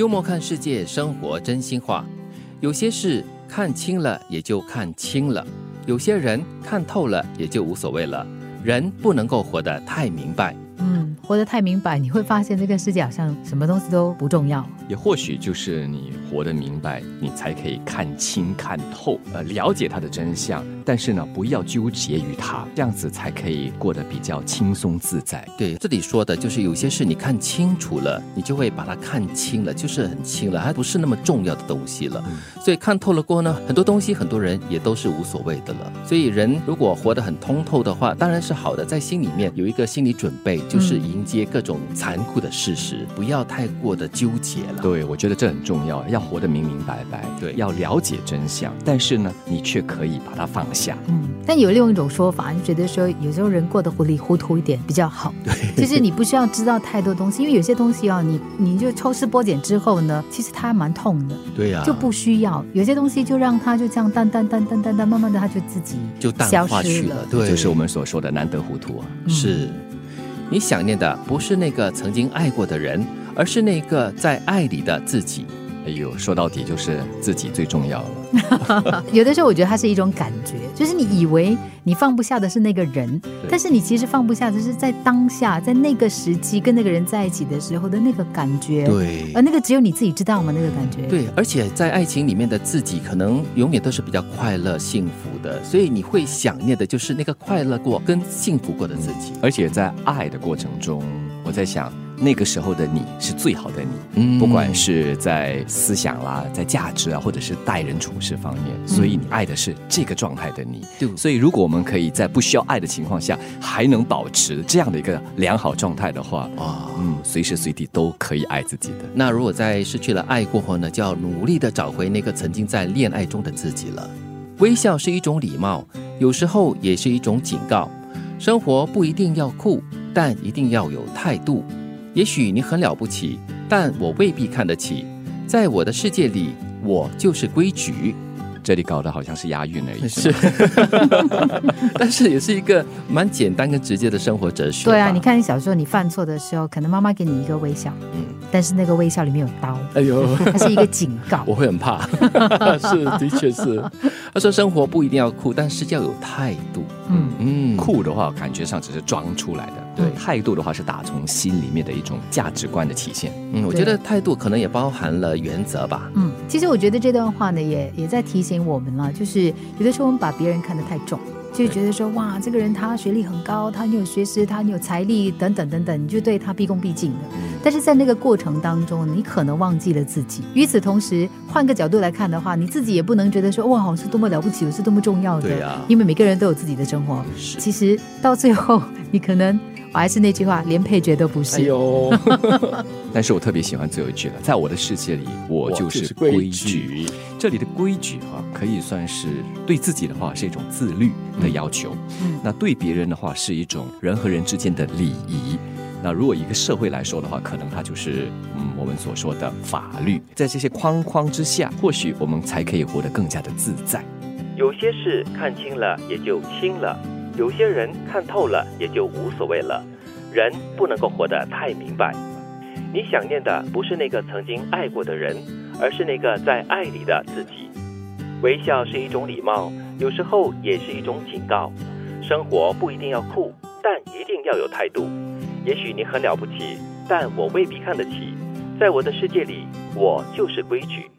幽默看世界，生活真心话。有些事看清了也就看清了，有些人看透了也就无所谓了。人不能够活得太明白。嗯，活得太明白，你会发现这个世界好像什么东西都不重要。也或许就是你活得明白，你才可以看清看透，呃，了解它的真相。但是呢，不要纠结于它，这样子才可以过得比较轻松自在。对，这里说的就是有些事你看清楚了，你就会把它看清了，就是很清了，还不是那么重要的东西了。所以看透了过后呢，很多东西很多人也都是无所谓的了。所以人如果活得很通透的话，当然是好的，在心里面有一个心理准备，就是迎接各种残酷的事实，不要太过的纠结了。对，我觉得这很重要，要活得明明白白，对要了解真相。但是呢，你却可以把它放下。嗯，但有另一种说法，就觉得说有时候人过得糊里糊涂一点比较好。对，其实你不需要知道太多东西，因为有些东西啊，你你就抽丝剥茧之后呢，其实它还蛮痛的，对呀、就不需要。有些东西就让它就这样淡淡淡淡淡淡，慢慢的它就自己就淡消失化去了。对，就是我们所说的难得糊涂啊。是，你想念的不是那个曾经爱过的人，而是那个在爱里的自己。哎呦，说到底就是自己最重要了。有的时候我觉得它是一种感觉，就是你以为你放不下的是那个人，但是你其实放不下的是在当下，在那个时机跟那个人在一起的时候的那个感觉。对而那个只有你自己知道吗？那个感觉。对，而且在爱情里面的自己，可能永远都是比较快乐、幸福的，所以你会想念的就是那个快乐过跟幸福过的自己。而且在爱的过程中，我在想，那个时候的你是最好的你，嗯不管是在思想啦、在价值啊，或者是待人处事方面，所以你爱的是这个状态的你。对所以如果我们可以在不需要爱的情况下，还能保持这样的一个良好状态的话，哇，嗯，随时随地都可以爱自己的。那如果在失去了爱过后呢，就要努力的找回那个曾经在恋爱中的自己了。微笑是一种礼貌，有时候也是一种警告。生活不一定要酷，但一定要有态度。也许你很了不起，但我未必看得起。在我的世界里，我就是规矩。这里搞得好像是押韵而已。是，但是也是一个蛮简单跟直接的生活哲学吧。对啊，你看你小时候你犯错的时候，可能妈妈给你一个微笑，嗯，但是那个微笑里面有刀，哎呦，它是一个警告。我会很怕。是，的确是。他说生活不一定要酷，但是要有态度。嗯，嗯，酷的话，感觉上只是装出来的；对态度的话，是打从心里面的一种价值观的体现。嗯，我觉得态度可能也包含了原则吧。嗯，其实我觉得这段话呢，也也在提醒我们了，就是有的时候我们把别人看得太重，就觉得说哇，这个人他学历很高，他很有学识，他很有财力等等等等，你就对他毕恭毕敬的。但是在那个过程当中，你可能忘记了自己。与此同时，换个角度来看的话，你自己也不能觉得说哇，我是多么了不起，我是多么重要的。因为每个人都有自己的生活。其实到最后，你可能我还是那句话，连配角都不是。哎呦，但是我特别喜欢最后一句了，在我的世界里，我就是规矩。这里的规矩哈、可以算是对自己的话是一种自律的要求，嗯那对别人的话是一种人和人之间的礼仪。那如果一个社会来说的话，可能它就是嗯我们所说的法律。在这些框框之下，或许我们才可以活得更加的自在。有些事看清了也就清了，有些人看透了也就无所谓了。人不能够活得太明白。你想念的不是那个曾经爱过的人，而是那个在爱里的自己。微笑是一种礼貌，有时候也是一种警告。生活不一定要酷，但一定要有态度。也许你很了不起，但我未必看得起。在我的世界里，我就是规矩。